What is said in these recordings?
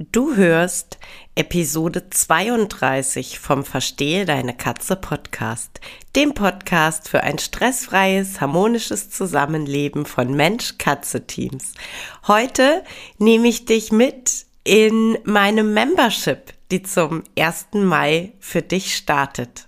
Du hörst Episode 32 vom Verstehe deine Katze Podcast, dem Podcast für ein stressfreies, harmonisches Zusammenleben von Mensch-Katze-Teams. Heute nehme ich dich mit in meine Membership, die zum 1. Mai für dich startet.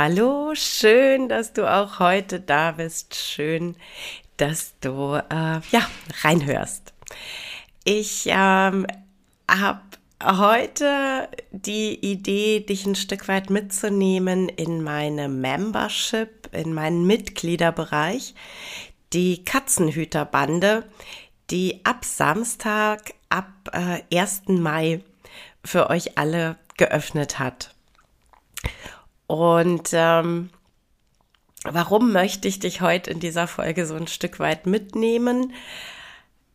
Hallo, schön, dass du auch heute da bist. Schön, dass du äh, ja reinhörst. Ich ähm, habe heute die Idee, dich ein Stück weit mitzunehmen in meine Membership, in meinen Mitgliederbereich, die Katzenhüterbande, die ab Samstag, ab äh, 1. Mai für euch alle geöffnet hat. Und ähm, warum möchte ich dich heute in dieser Folge so ein Stück weit mitnehmen?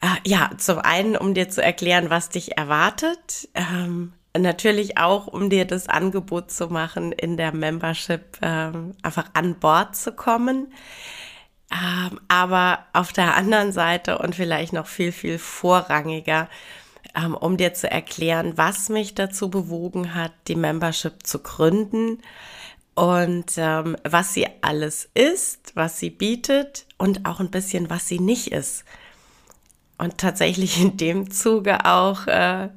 Äh, ja, zum einen, um dir zu erklären, was dich erwartet. Ähm, natürlich auch, um dir das Angebot zu machen, in der Membership ähm, einfach an Bord zu kommen. Ähm, aber auf der anderen Seite und vielleicht noch viel, viel vorrangiger, ähm, um dir zu erklären, was mich dazu bewogen hat, die Membership zu gründen und ähm, was sie alles ist, was sie bietet und auch ein bisschen, was sie nicht ist. Und tatsächlich in dem Zuge auch, äh,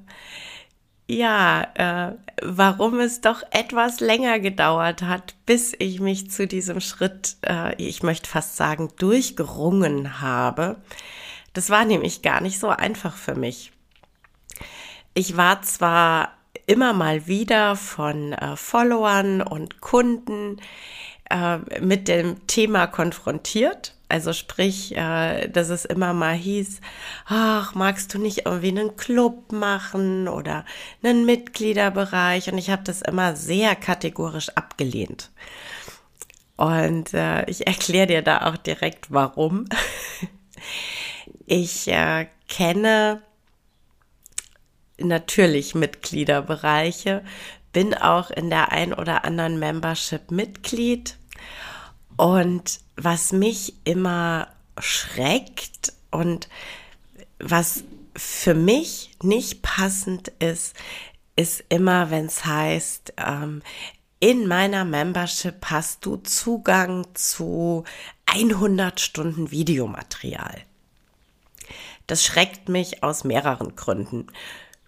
ja, äh, warum es doch etwas länger gedauert hat, bis ich mich zu diesem Schritt, äh, ich möchte fast sagen, durchgerungen habe. Das war nämlich gar nicht so einfach für mich. Ich war zwar immer mal wieder von äh, Followern und Kunden äh, mit dem Thema konfrontiert. Also sprich, äh, dass es immer mal hieß, ach, magst du nicht irgendwie einen Club machen oder einen Mitgliederbereich? Und ich habe das immer sehr kategorisch abgelehnt. Und äh, ich erkläre dir da auch direkt, warum. ich äh, kenne natürlich Mitgliederbereiche, bin auch in der ein oder anderen Membership Mitglied. Und was mich immer schreckt und was für mich nicht passend ist, ist immer, wenn es heißt, ähm, in meiner Membership hast du Zugang zu 100 Stunden Videomaterial. Das schreckt mich aus mehreren Gründen.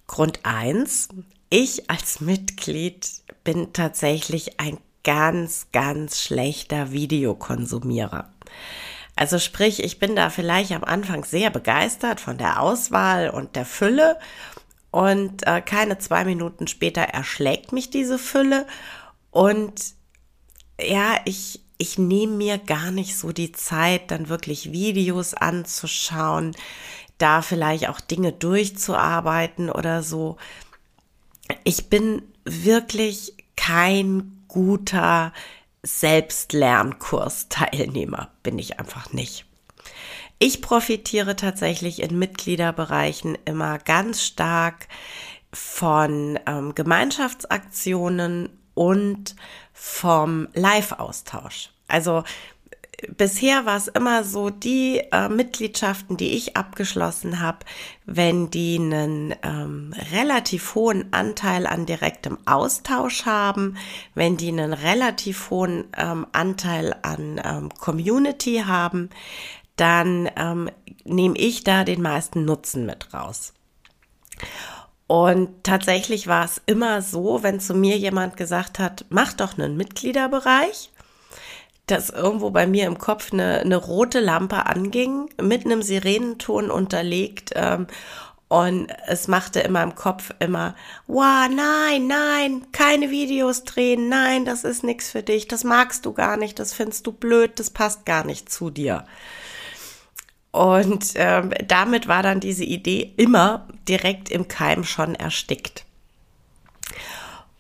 Grund eins: ich als Mitglied bin tatsächlich ein ganz, ganz schlechter Videokonsumierer. Also sprich, ich bin da vielleicht am Anfang sehr begeistert von der Auswahl und der Fülle und äh, keine zwei Minuten später erschlägt mich diese Fülle und ja, ich, ich nehme mir gar nicht so die Zeit, dann wirklich Videos anzuschauen da vielleicht auch Dinge durchzuarbeiten oder so. Ich bin wirklich kein guter Selbstlernkurs-Teilnehmer, bin ich einfach nicht. Ich profitiere tatsächlich in Mitgliederbereichen immer ganz stark von ähm, Gemeinschaftsaktionen und vom Live-Austausch. Also bisher war es immer so, die äh, Mitgliedschaften, die ich abgeschlossen habe, wenn die einen ähm, relativ hohen Anteil an direktem Austausch haben, wenn die einen relativ hohen ähm, Anteil an ähm, Community haben, dann ähm, nehme ich da den meisten Nutzen mit raus. Und tatsächlich war es immer so, wenn zu mir jemand gesagt hat, mach doch einen Mitgliederbereich, dass irgendwo bei mir im Kopf eine, eine rote Lampe anging, mit einem Sirenenton unterlegt. Ähm, und es machte in meinem Kopf immer, wow, nein, nein, keine Videos drehen, nein, das ist nichts für dich, das magst du gar nicht, das findest du blöd, das passt gar nicht zu dir. Und ähm, damit war dann diese Idee immer direkt im Keim schon erstickt.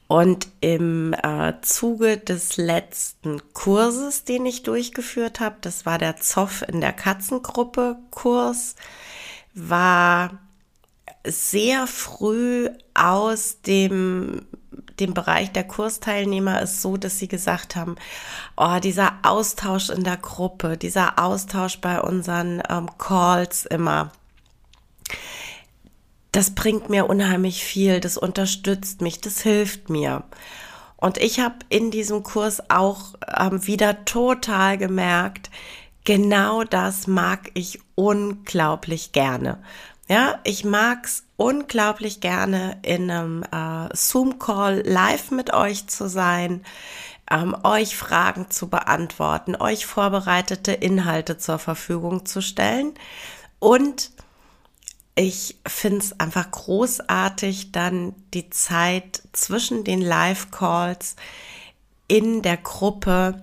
Und im äh, Zuge des letzten Kurses, den ich durchgeführt habe, das war der Zoff in der Katzengruppe Kurs, war sehr früh aus dem, dem Bereich der Kursteilnehmer ist so, dass sie gesagt haben, oh, dieser Austausch in der Gruppe, dieser Austausch bei unseren ähm, Calls immer, das bringt mir unheimlich viel, das unterstützt mich, das hilft mir. Und ich habe in diesem Kurs auch ähm, wieder total gemerkt, genau das mag ich unglaublich gerne. Ja, ich mag's unglaublich gerne in einem äh, Zoom-Call live mit euch zu sein, ähm, euch Fragen zu beantworten, euch vorbereitete Inhalte zur Verfügung zu stellen. Und ich finde es einfach großartig, dann die Zeit zwischen den Live-Calls in der Gruppe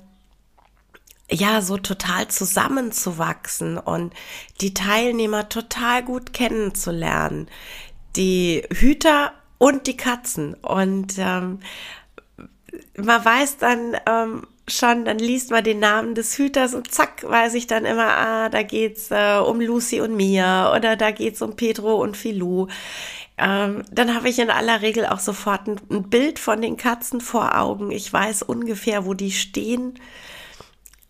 ja, so total zusammenzuwachsen und die Teilnehmer total gut kennenzulernen. Die Hüter und die Katzen. Und ähm, man weiß dann ähm, schon, dann liest man den Namen des Hüters und zack, weiß ich dann immer, ah, da geht's äh, um Lucy und Mia oder da geht's um Pedro und Filou. Ähm, dann habe ich in aller Regel auch sofort ein, ein Bild von den Katzen vor Augen. Ich weiß ungefähr, wo die stehen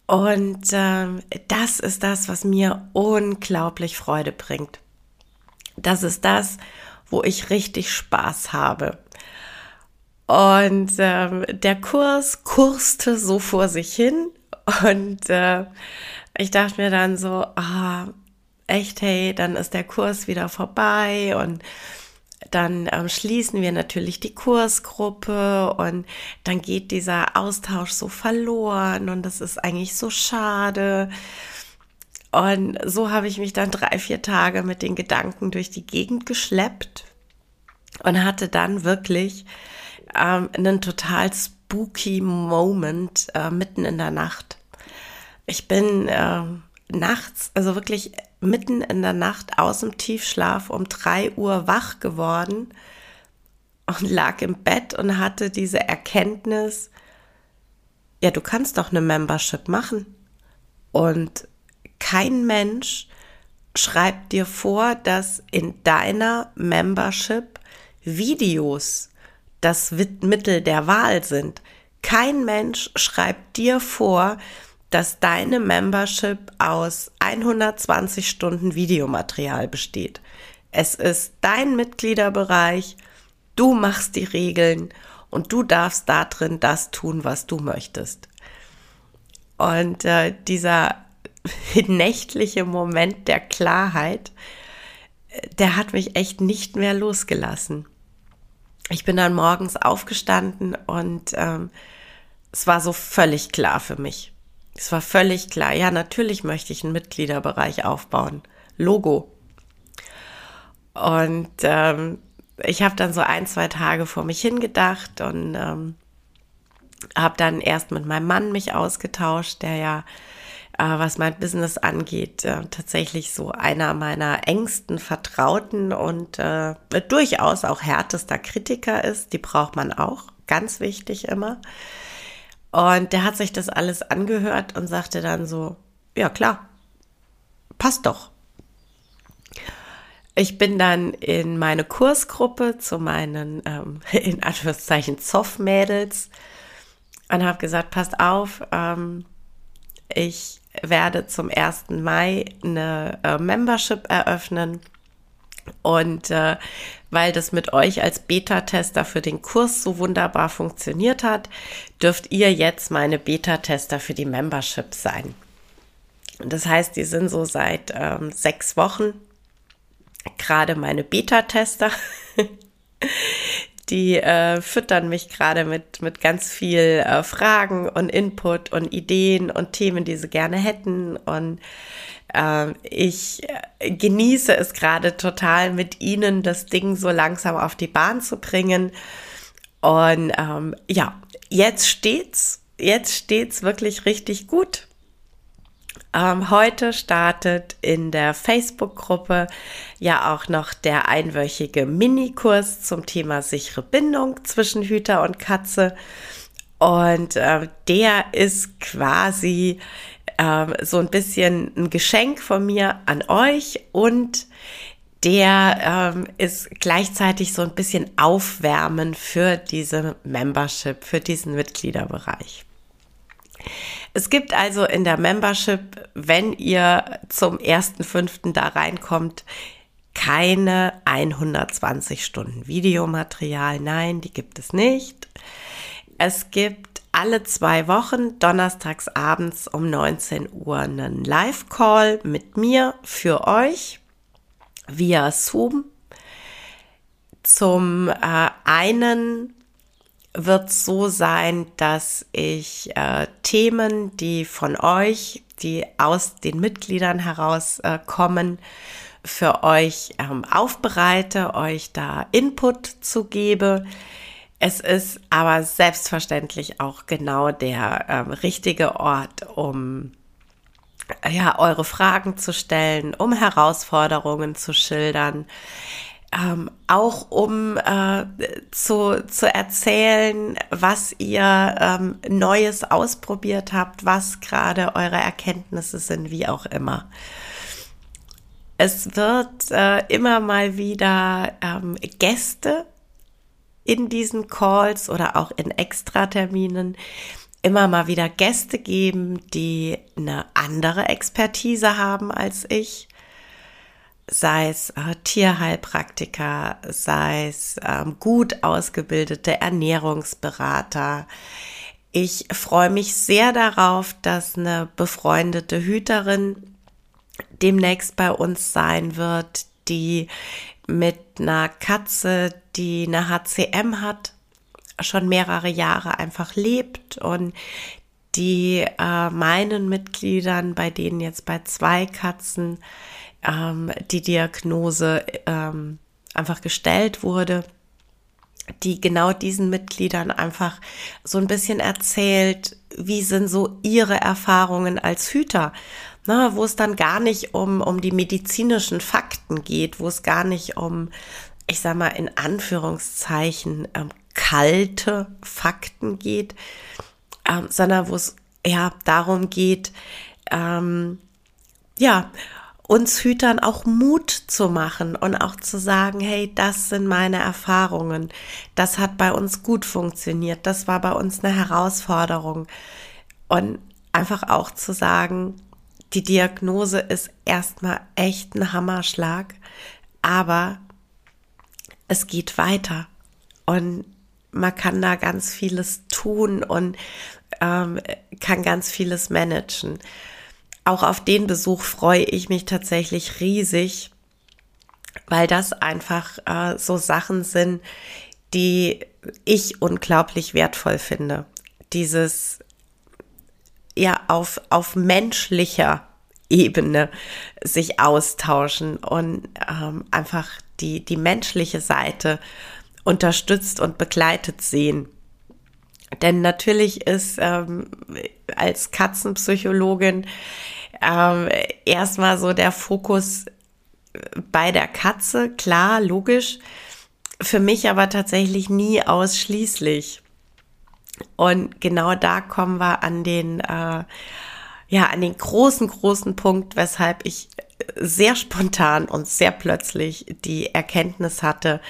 und ähm, das ist das, was mir unglaublich Freude bringt. Das ist das, wo ich richtig Spaß habe. Und ähm, der Kurs kurste so vor sich hin. Und äh, ich dachte mir dann so, ah, echt, hey, dann ist der Kurs wieder vorbei. Und dann ähm, schließen wir natürlich die Kursgruppe. Und dann geht dieser Austausch so verloren. Und das ist eigentlich so schade. Und so habe ich mich dann drei, vier Tage mit den Gedanken durch die Gegend geschleppt und hatte dann wirklich ähm, einen total spooky Moment äh, mitten in der Nacht. Ich bin äh, nachts, also wirklich mitten in der Nacht aus dem Tiefschlaf um drei Uhr wach geworden und lag im Bett und hatte diese Erkenntnis, ja, du kannst doch eine Membership machen. Und kein Mensch schreibt dir vor, dass in deiner Membership Videos das Mittel der Wahl sind. Kein Mensch schreibt dir vor, dass deine Membership aus 120 Stunden Videomaterial besteht. Es ist dein Mitgliederbereich, du machst die Regeln und du darfst da drin das tun, was du möchtest. Und äh, dieser nächtliche Moment der Klarheit, der hat mich echt nicht mehr losgelassen. Ich bin dann morgens aufgestanden und ähm, es war so völlig klar für mich. Es war völlig klar. Ja, natürlich möchte ich einen Mitgliederbereich aufbauen. Logo. Und ähm, ich habe dann so ein, zwei Tage vor mich hingedacht und ähm, habe dann erst mit meinem Mann mich ausgetauscht, der ja, was mein Business angeht, äh, tatsächlich so einer meiner engsten Vertrauten und äh, durchaus auch härtester Kritiker ist. Die braucht man auch, ganz wichtig immer. Und der hat sich das alles angehört und sagte dann so, ja klar, passt doch. Ich bin dann in meine Kursgruppe zu meinen, ähm, in Anführungszeichen, Zoff-Mädels und habe gesagt, passt auf, ähm, ich werde zum 1. Mai eine äh, Membership eröffnen und äh, weil das mit euch als Beta-Tester für den Kurs so wunderbar funktioniert hat, dürft ihr jetzt meine Beta-Tester für die Membership sein. Das heißt, die sind so seit ähm, sechs Wochen gerade meine Beta-Tester. Die äh, füttern mich gerade mit, mit ganz viel äh, Fragen und Input und Ideen und Themen, die sie gerne hätten. Und äh, ich genieße es gerade total, mit ihnen das Ding so langsam auf die Bahn zu bringen. Und ähm, ja, jetzt steht's, jetzt steht's wirklich richtig gut. Ähm, heute startet in der Facebook-Gruppe ja auch noch der einwöchige Minikurs zum Thema sichere Bindung zwischen Hüter und Katze. Und äh, der ist quasi äh, so ein bisschen ein Geschenk von mir an euch und der ähm, ist gleichzeitig so ein bisschen aufwärmen für diese Membership, für diesen Mitgliederbereich. Es gibt also in der Membership, wenn ihr zum 1.5. da reinkommt, keine 120 Stunden Videomaterial. Nein, die gibt es nicht. Es gibt alle zwei Wochen donnerstags abends um 19 Uhr einen Live-Call mit mir für euch via Zoom. Zum äh, einen wird so sein, dass ich äh, Themen, die von euch, die aus den Mitgliedern heraus äh, für euch ähm, aufbereite, euch da Input zu gebe. Es ist aber selbstverständlich auch genau der ähm, richtige Ort, um ja, eure Fragen zu stellen, um Herausforderungen zu schildern ähm, auch um äh, zu, zu erzählen, was ihr ähm, Neues ausprobiert habt, was gerade eure Erkenntnisse sind, wie auch immer. Es wird äh, immer mal wieder ähm, Gäste in diesen Calls oder auch in Extraterminen immer mal wieder Gäste geben, die eine andere Expertise haben als ich sei es äh, Tierheilpraktiker, sei es ähm, gut ausgebildete Ernährungsberater. Ich freue mich sehr darauf, dass eine befreundete Hüterin demnächst bei uns sein wird, die mit einer Katze, die eine HCM hat, schon mehrere Jahre einfach lebt und die äh, meinen Mitgliedern, bei denen jetzt bei zwei Katzen ähm, die Diagnose ähm, einfach gestellt wurde, die genau diesen Mitgliedern einfach so ein bisschen erzählt, wie sind so ihre Erfahrungen als Hüter, ne, wo es dann gar nicht um, um die medizinischen Fakten geht, wo es gar nicht um, ich sag mal, in Anführungszeichen ähm, kalte Fakten geht, ähm, sondern wo es ja darum geht, ähm, ja, uns Hütern auch Mut zu machen und auch zu sagen, hey, das sind meine Erfahrungen. Das hat bei uns gut funktioniert. Das war bei uns eine Herausforderung. Und einfach auch zu sagen, die Diagnose ist erstmal echt ein Hammerschlag, aber es geht weiter. Und man kann da ganz vieles tun und ähm, kann ganz vieles managen auch auf den Besuch freue ich mich tatsächlich riesig, weil das einfach äh, so Sachen sind, die ich unglaublich wertvoll finde. Dieses ja auf, auf menschlicher Ebene sich austauschen und ähm, einfach die, die menschliche Seite unterstützt und begleitet sehen. Denn natürlich ist ähm, als Katzenpsychologin ähm, erstmal so der Fokus bei der Katze, klar, logisch. Für mich aber tatsächlich nie ausschließlich. Und genau da kommen wir an den, äh, ja, an den großen, großen Punkt, weshalb ich sehr spontan und sehr plötzlich die Erkenntnis hatte,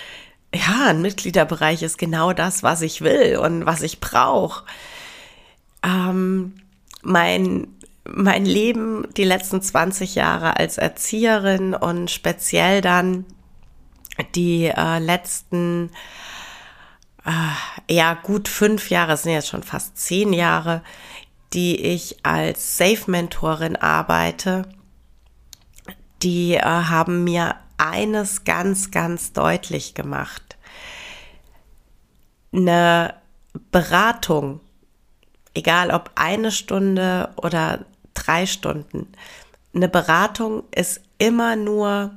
ja, ein Mitgliederbereich ist genau das, was ich will und was ich brauche. Ähm, mein, mein Leben die letzten 20 Jahre als Erzieherin und speziell dann die äh, letzten äh, ja gut fünf Jahre, es sind jetzt schon fast zehn Jahre, die ich als Safe-Mentorin arbeite, die äh, haben mir eines ganz, ganz deutlich gemacht. Eine Beratung, egal ob eine Stunde oder drei Stunden, eine Beratung ist immer nur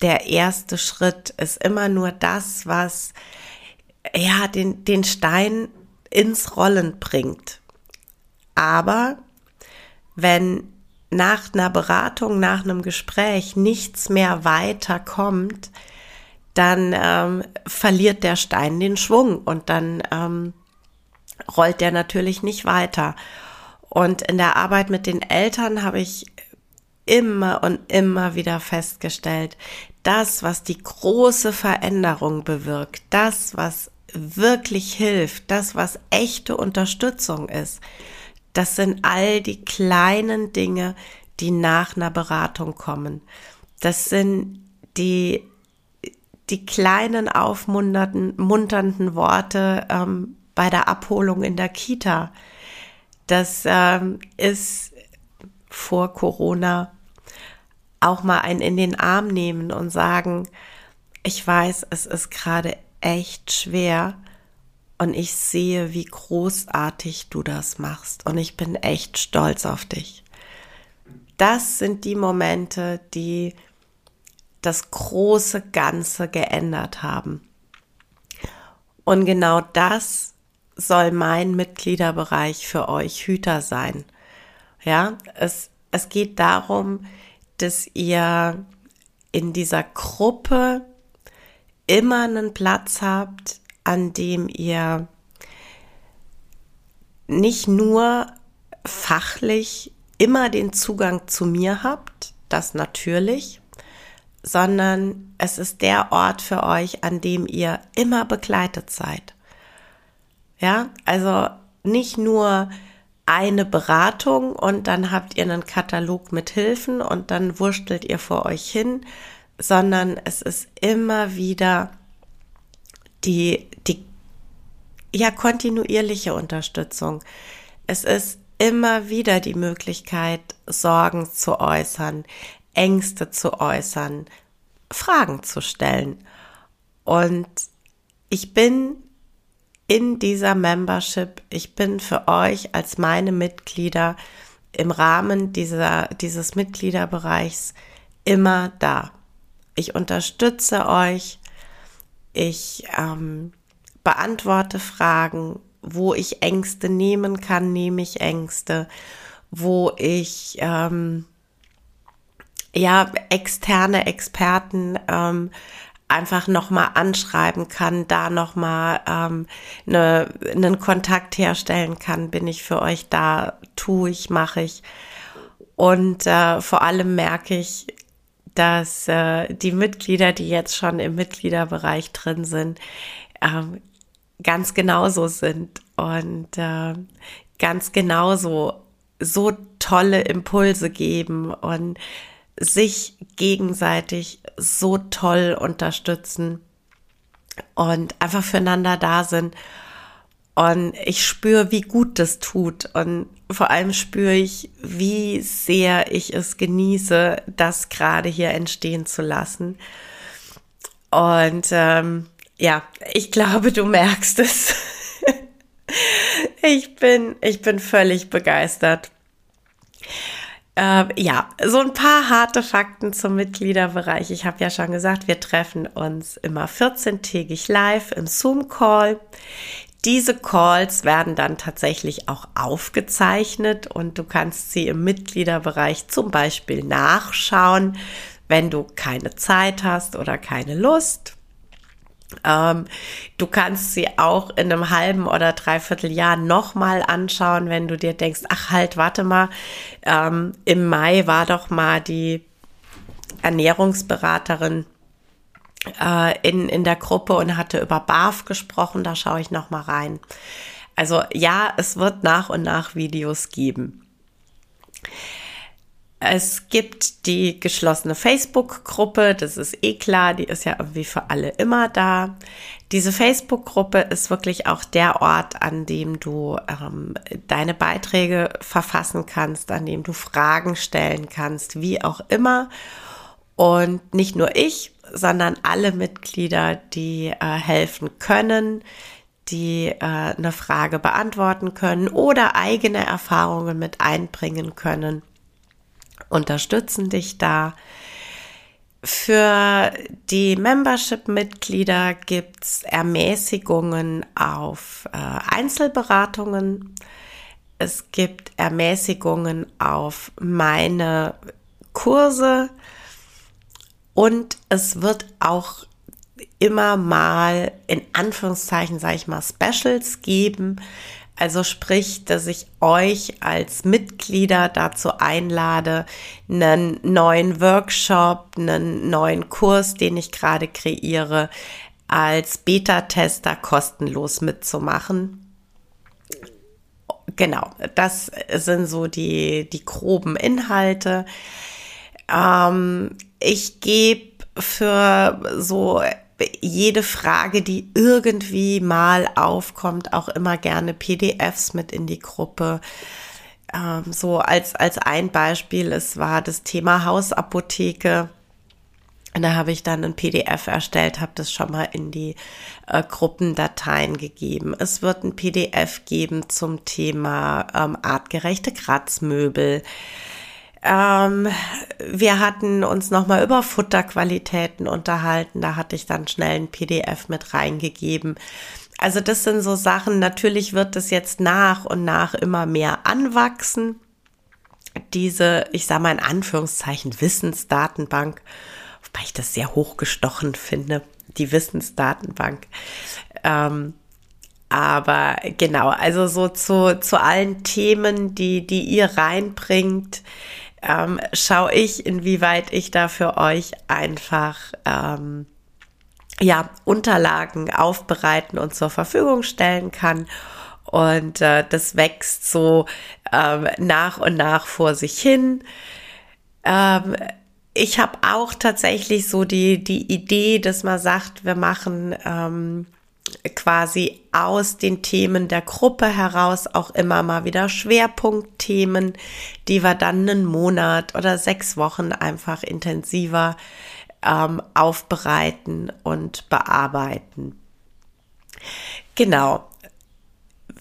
der erste Schritt, ist immer nur das, was ja den, den Stein ins Rollen bringt. Aber wenn nach einer Beratung, nach einem Gespräch nichts mehr weiterkommt, dann ähm, verliert der Stein den Schwung und dann ähm, rollt der natürlich nicht weiter. Und in der Arbeit mit den Eltern habe ich immer und immer wieder festgestellt, das, was die große Veränderung bewirkt, das, was wirklich hilft, das, was echte Unterstützung ist, das sind all die kleinen Dinge, die nach einer Beratung kommen. Das sind die, die kleinen aufmunternden munternden Worte ähm, bei der Abholung in der Kita. Das ähm, ist vor Corona auch mal ein in den Arm nehmen und sagen, ich weiß, es ist gerade echt schwer und ich sehe, wie großartig du das machst und ich bin echt stolz auf dich. Das sind die Momente, die das große Ganze geändert haben. Und genau das soll mein Mitgliederbereich für euch Hüter sein. Ja, es, es geht darum, dass ihr in dieser Gruppe immer einen Platz habt, an dem ihr nicht nur fachlich immer den Zugang zu mir habt, das natürlich, sondern es ist der Ort für euch, an dem ihr immer begleitet seid. Ja, also nicht nur eine Beratung und dann habt ihr einen Katalog mit Hilfen und dann wurstelt ihr vor euch hin, sondern es ist immer wieder die, die, ja, kontinuierliche Unterstützung. Es ist immer wieder die Möglichkeit, Sorgen zu äußern, Ängste zu äußern, Fragen zu stellen. Und ich bin in dieser Membership. Ich bin für euch als meine Mitglieder im Rahmen dieser, dieses Mitgliederbereichs immer da. Ich unterstütze euch. Ich ähm, beantworte Fragen. Wo ich Ängste nehmen kann, nehme ich Ängste. Wo ich ähm, ja externe Experten ähm, einfach nochmal anschreiben kann, da nochmal ähm, ne, einen Kontakt herstellen kann, bin ich für euch da, tue ich, mache ich. Und äh, vor allem merke ich, dass äh, die Mitglieder, die jetzt schon im Mitgliederbereich drin sind, äh, ganz genauso sind und äh, ganz genauso so tolle Impulse geben und sich gegenseitig so toll unterstützen und einfach füreinander da sind. Und ich spüre, wie gut das tut. Und vor allem spüre ich, wie sehr ich es genieße, das gerade hier entstehen zu lassen. Und ähm, ja, ich glaube, du merkst es. ich bin, ich bin völlig begeistert. Äh, ja, so ein paar harte Fakten zum Mitgliederbereich. Ich habe ja schon gesagt, wir treffen uns immer 14-tägig live im Zoom-Call. Diese Calls werden dann tatsächlich auch aufgezeichnet und du kannst sie im Mitgliederbereich zum Beispiel nachschauen, wenn du keine Zeit hast oder keine Lust. Ähm, du kannst sie auch in einem halben oder dreiviertel Jahr nochmal anschauen, wenn du dir denkst, ach halt, warte mal, ähm, im Mai war doch mal die Ernährungsberaterin äh, in, in der Gruppe und hatte über BAF gesprochen, da schaue ich nochmal rein. Also ja, es wird nach und nach Videos geben. Es gibt die geschlossene Facebook-Gruppe, das ist eh klar, die ist ja irgendwie für alle immer da. Diese Facebook-Gruppe ist wirklich auch der Ort, an dem du ähm, deine Beiträge verfassen kannst, an dem du Fragen stellen kannst, wie auch immer. Und nicht nur ich, sondern alle Mitglieder, die äh, helfen können, die äh, eine Frage beantworten können oder eigene Erfahrungen mit einbringen können, unterstützen dich da. Für die Membership-Mitglieder gibt's Ermäßigungen auf äh, Einzelberatungen. Es gibt Ermäßigungen auf meine Kurse und es wird auch immer mal in Anführungszeichen, sage ich mal, Specials geben. Also sprich, dass ich euch als Mitglieder dazu einlade, einen neuen Workshop, einen neuen Kurs, den ich gerade kreiere, als Beta-Tester kostenlos mitzumachen. Genau, das sind so die, die groben Inhalte. Ähm, ich gebe für so jede Frage, die irgendwie mal aufkommt, auch immer gerne PDFs mit in die Gruppe. Ähm, so als, als ein Beispiel, es war das Thema Hausapotheke. Und da habe ich dann ein PDF erstellt, habe das schon mal in die äh, Gruppendateien gegeben. Es wird ein PDF geben zum Thema ähm, artgerechte Kratzmöbel. Ähm, wir hatten uns nochmal über Futterqualitäten unterhalten. Da hatte ich dann schnell ein PDF mit reingegeben. Also das sind so Sachen. Natürlich wird es jetzt nach und nach immer mehr anwachsen. Diese, ich sage mal in Anführungszeichen, Wissensdatenbank, wobei ich das sehr hochgestochen finde, die Wissensdatenbank. Ähm, aber genau, also so zu, zu allen Themen, die, die ihr reinbringt, ähm, schaue ich, inwieweit ich da für euch einfach ähm, ja Unterlagen aufbereiten und zur Verfügung stellen kann. Und äh, das wächst so ähm, nach und nach vor sich hin. Ähm, ich habe auch tatsächlich so die, die Idee, dass man sagt, wir machen ähm, quasi aus den Themen der Gruppe heraus auch immer mal wieder Schwerpunktthemen, die wir dann einen Monat oder sechs Wochen einfach intensiver ähm, aufbereiten und bearbeiten. Genau.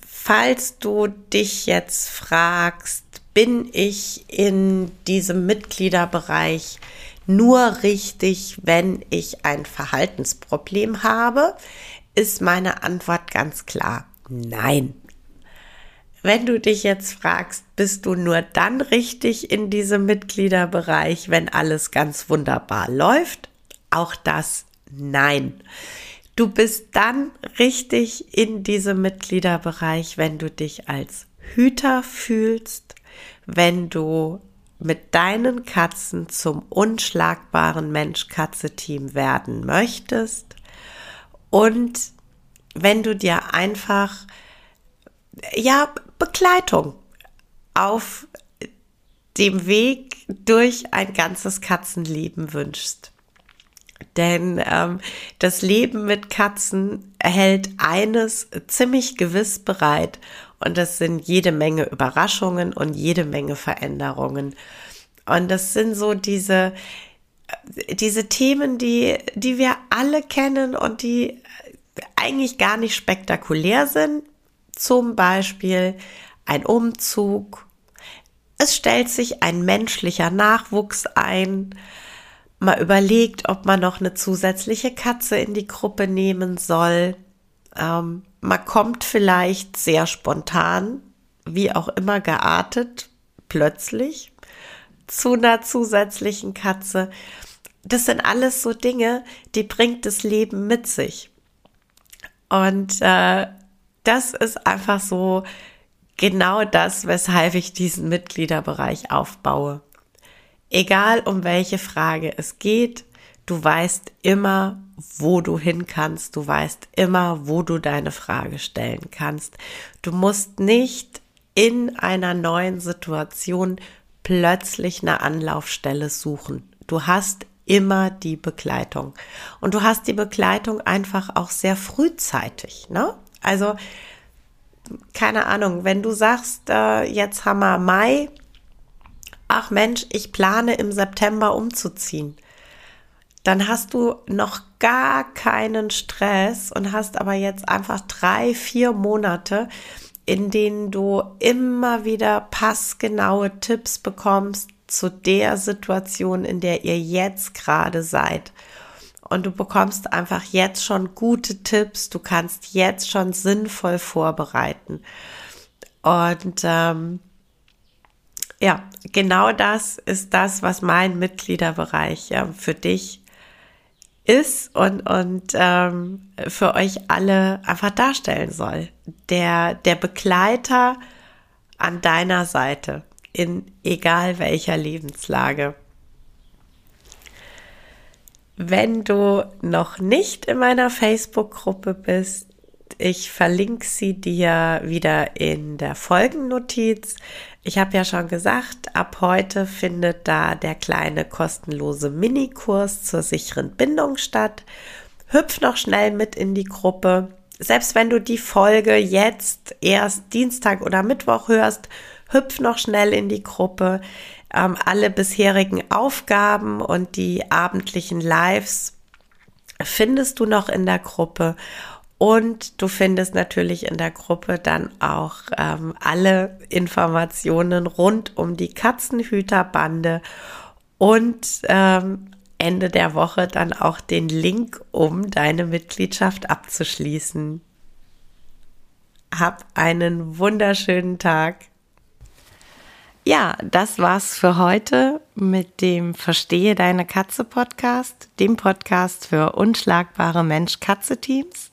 Falls du dich jetzt fragst, bin ich in diesem Mitgliederbereich nur richtig, wenn ich ein Verhaltensproblem habe? Ist meine Antwort ganz klar nein. Wenn du dich jetzt fragst, bist du nur dann richtig in diesem Mitgliederbereich, wenn alles ganz wunderbar läuft? Auch das nein. Du bist dann richtig in diesem Mitgliederbereich, wenn du dich als Hüter fühlst, wenn du mit deinen Katzen zum unschlagbaren Mensch-Katze-Team werden möchtest und wenn du dir einfach, ja, Begleitung auf dem Weg durch ein ganzes Katzenleben wünschst. Denn ähm, das Leben mit Katzen erhält eines ziemlich gewiss bereit und das sind jede Menge Überraschungen und jede Menge Veränderungen. Und das sind so diese, diese Themen, die, die wir alle kennen und die eigentlich gar nicht spektakulär sind. Zum Beispiel ein Umzug. Es stellt sich ein menschlicher Nachwuchs ein. Man überlegt, ob man noch eine zusätzliche Katze in die Gruppe nehmen soll. Ähm, man kommt vielleicht sehr spontan, wie auch immer geartet, plötzlich zu einer zusätzlichen Katze. Das sind alles so Dinge, die bringt das Leben mit sich. Und äh, das ist einfach so genau das, weshalb ich diesen Mitgliederbereich aufbaue. Egal um welche Frage es geht, du weißt immer, wo du hin kannst, du weißt immer, wo du deine Frage stellen kannst. Du musst nicht in einer neuen Situation plötzlich eine Anlaufstelle suchen. Du hast immer die Begleitung. Und du hast die Begleitung einfach auch sehr frühzeitig. Ne? Also, keine Ahnung, wenn du sagst, äh, jetzt haben wir Mai, ach Mensch, ich plane im September umzuziehen, dann hast du noch gar keinen Stress und hast aber jetzt einfach drei, vier Monate, in denen du immer wieder passgenaue Tipps bekommst zu der Situation, in der ihr jetzt gerade seid. Und du bekommst einfach jetzt schon gute Tipps, du kannst jetzt schon sinnvoll vorbereiten. Und ähm, ja, genau das ist das, was mein Mitgliederbereich ja, für dich ist und, und ähm, für euch alle einfach darstellen soll. Der, der Begleiter an deiner Seite in egal welcher Lebenslage. Wenn du noch nicht in meiner Facebook-Gruppe bist, ich verlinke sie dir wieder in der Folgennotiz. Ich habe ja schon gesagt, ab heute findet da der kleine kostenlose Minikurs zur sicheren Bindung statt. Hüpf noch schnell mit in die Gruppe. Selbst wenn du die Folge jetzt erst Dienstag oder Mittwoch hörst, hüpf noch schnell in die Gruppe. Ähm, alle bisherigen Aufgaben und die abendlichen Lives findest du noch in der Gruppe und du findest natürlich in der Gruppe dann auch ähm, alle Informationen rund um die Katzenhüterbande und ähm, Ende der Woche dann auch den Link, um deine Mitgliedschaft abzuschließen. Hab einen wunderschönen Tag. Ja, das war's für heute mit dem Verstehe deine Katze Podcast, dem Podcast für unschlagbare Mensch-Katze-Teams.